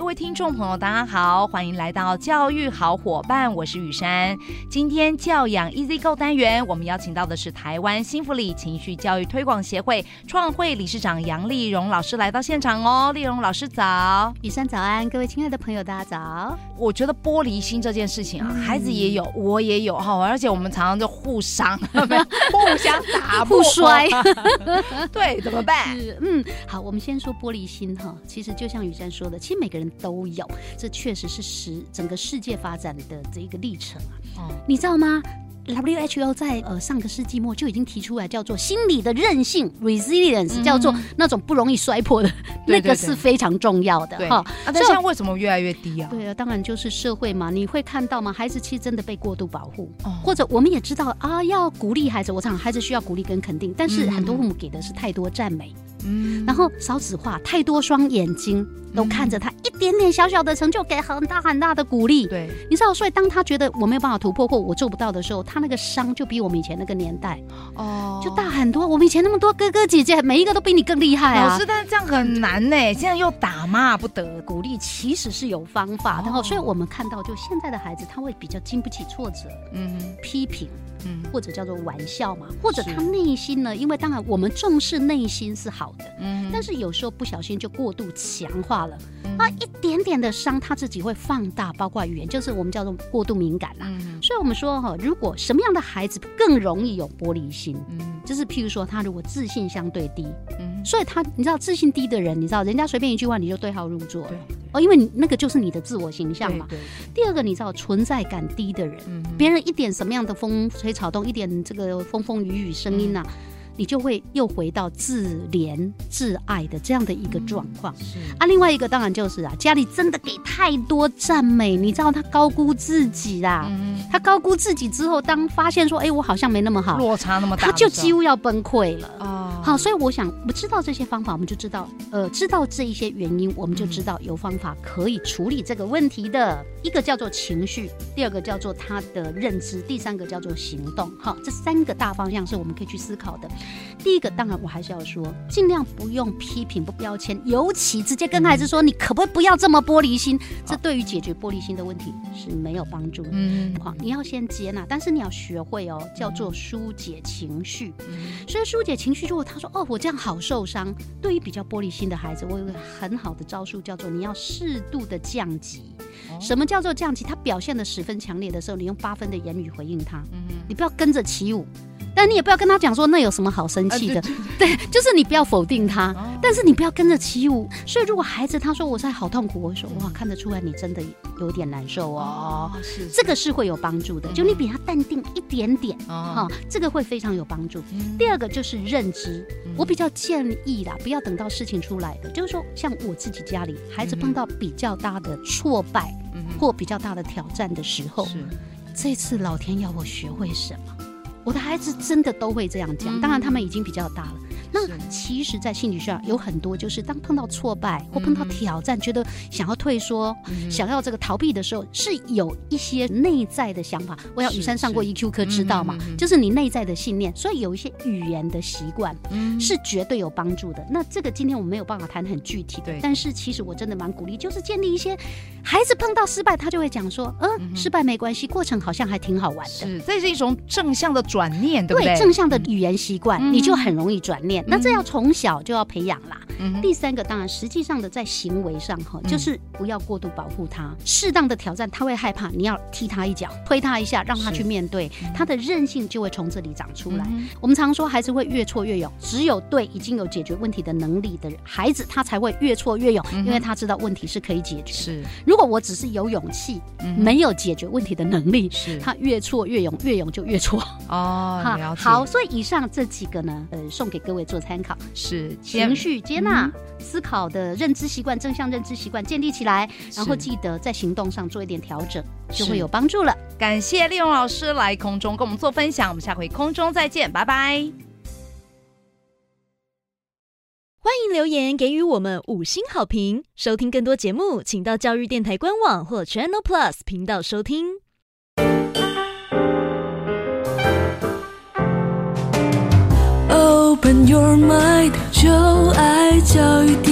各位听众朋友，大家好，欢迎来到教育好伙伴，我是雨珊。今天教养 Easy Go 单元，我们邀请到的是台湾幸福里情绪教育推广协会创会理事长杨丽荣老师来到现场哦。丽荣老师早，雨珊早安，各位亲爱的朋友，大家早。我觉得玻璃心这件事情啊，孩子也有，我也有哈，而且我们常常就互伤，互相打不摔。对，怎么办？嗯，好，我们先说玻璃心哈，其实就像雨珊说的，其实每个人。都有，这确实是实整个世界发展的这一个历程啊。哦，你知道吗？WHO 在呃上个世纪末就已经提出来，叫做心理的韧性 （resilience），叫做那种不容易摔破的，嗯、那个是非常重要的哈。啊，但现在为什么越来越低啊？对啊，当然就是社会嘛。你会看到吗？孩子其实真的被过度保护，哦、或者我们也知道啊，要鼓励孩子。我想孩子需要鼓励跟肯定，但是很多父母给的是太多赞美。嗯，然后少子化，太多双眼睛都看着他一点点小小的成就，给很大很大的鼓励。对，你知道，所以当他觉得我没有办法突破或我做不到的时候，他那个伤就比我们以前那个年代哦就大很多。我们以前那么多哥哥姐姐，每一个都比你更厉害啊！老师，但是这样很难呢。现在又打骂不得，鼓励其实是有方法。然后，所以我们看到，就现在的孩子，他会比较经不起挫折，嗯，批评。嗯，或者叫做玩笑嘛，或者他内心呢？因为当然我们重视内心是好的，嗯，但是有时候不小心就过度强化了，那一点点的伤他自己会放大，包括语言，就是我们叫做过度敏感啦。所以我们说哈，如果什么样的孩子更容易有玻璃心？嗯，就是譬如说他如果自信相对低，嗯，所以他你知道自信低的人，你知道人家随便一句话你就对号入座，了。哦，因为你那个就是你的自我形象嘛。对。第二个，你知道存在感低的人，别人一点什么样的风吹草动，一点这个风风雨雨声音呐，你就会又回到自怜自爱的这样的一个状况。是啊，另外一个当然就是啊，家里真的给太多赞美，你知道他高估自己啦。嗯。他高估自己之后，当发现说，哎，我好像没那么好，落差那么大，他就几乎要崩溃了。啊。好，所以我想，我们知道这些方法，我们就知道，呃，知道这一些原因，我们就知道有方法可以处理这个问题的。一个叫做情绪，第二个叫做他的认知，第三个叫做行动。好，这三个大方向是我们可以去思考的。第一个，当然我还是要说，尽量不用批评、不标签，尤其直接跟孩子说，你可不可以不要这么玻璃心？这对于解决玻璃心的问题是没有帮助的。嗯，好，你要先接纳，但是你要学会哦，叫做疏解情绪。所以疏解情绪，如果他说哦，我这样好受伤，对于比较玻璃心的孩子，我有个很好的招数，叫做你要适度的降级。什么叫做降级？他表现的十分强烈的时候，你用八分的言语回应他，你不要跟着起舞。但你也不要跟他讲说那有什么好生气的，对，就是你不要否定他，但是你不要跟着起舞。所以如果孩子他说我在好痛苦，我说哇，看得出来你真的有点难受哦，是这个是会有帮助的，就你比他淡定一点点哈，这个会非常有帮助。第二个就是认知，我比较建议啦，不要等到事情出来的，就是说像我自己家里孩子碰到比较大的挫败或比较大的挑战的时候，这次老天要我学会什么？我的孩子真的都会这样讲，当然他们已经比较大了。那其实，在心理学上有很多，就是当碰到挫败或碰到挑战，觉得想要退缩、想要这个逃避的时候，是有一些内在的想法。我要雨山上过 EQ 课，知道吗？就是你内在的信念。所以有一些语言的习惯是绝对有帮助的。那这个今天我们没有办法谈很具体的，但是其实我真的蛮鼓励，就是建立一些孩子碰到失败，他就会讲说：“嗯，失败没关系，过程好像还挺好玩的。”是，这是一种正向的转念，对不对？对，正向的语言习惯，你就很容易转念。那这要从小就要培养啦。第三个当然，实际上的在行为上哈，就是不要过度保护他，适当的挑战他会害怕，你要踢他一脚，推他一下，让他去面对，他的韧性就会从这里长出来。我们常说孩子会越挫越勇，只有对已经有解决问题的能力的孩子，他才会越挫越勇，因为他知道问题是可以解决。是，如果我只是有勇气，没有解决问题的能力，是，他越挫越勇，越勇就越挫。哦，好，好，所以以上这几个呢，呃，送给各位做参考。是情绪接纳。那思考的认知习惯，正向认知习惯建立起来，然后记得在行动上做一点调整，就会有帮助了。感谢利用老师来空中跟我们做分享，我们下回空中再见，拜拜。迎留言给予我们五星好评。收听更多节目，请到教育电台官网或 Channel Plus 频道收听。open your mind，就爱教育。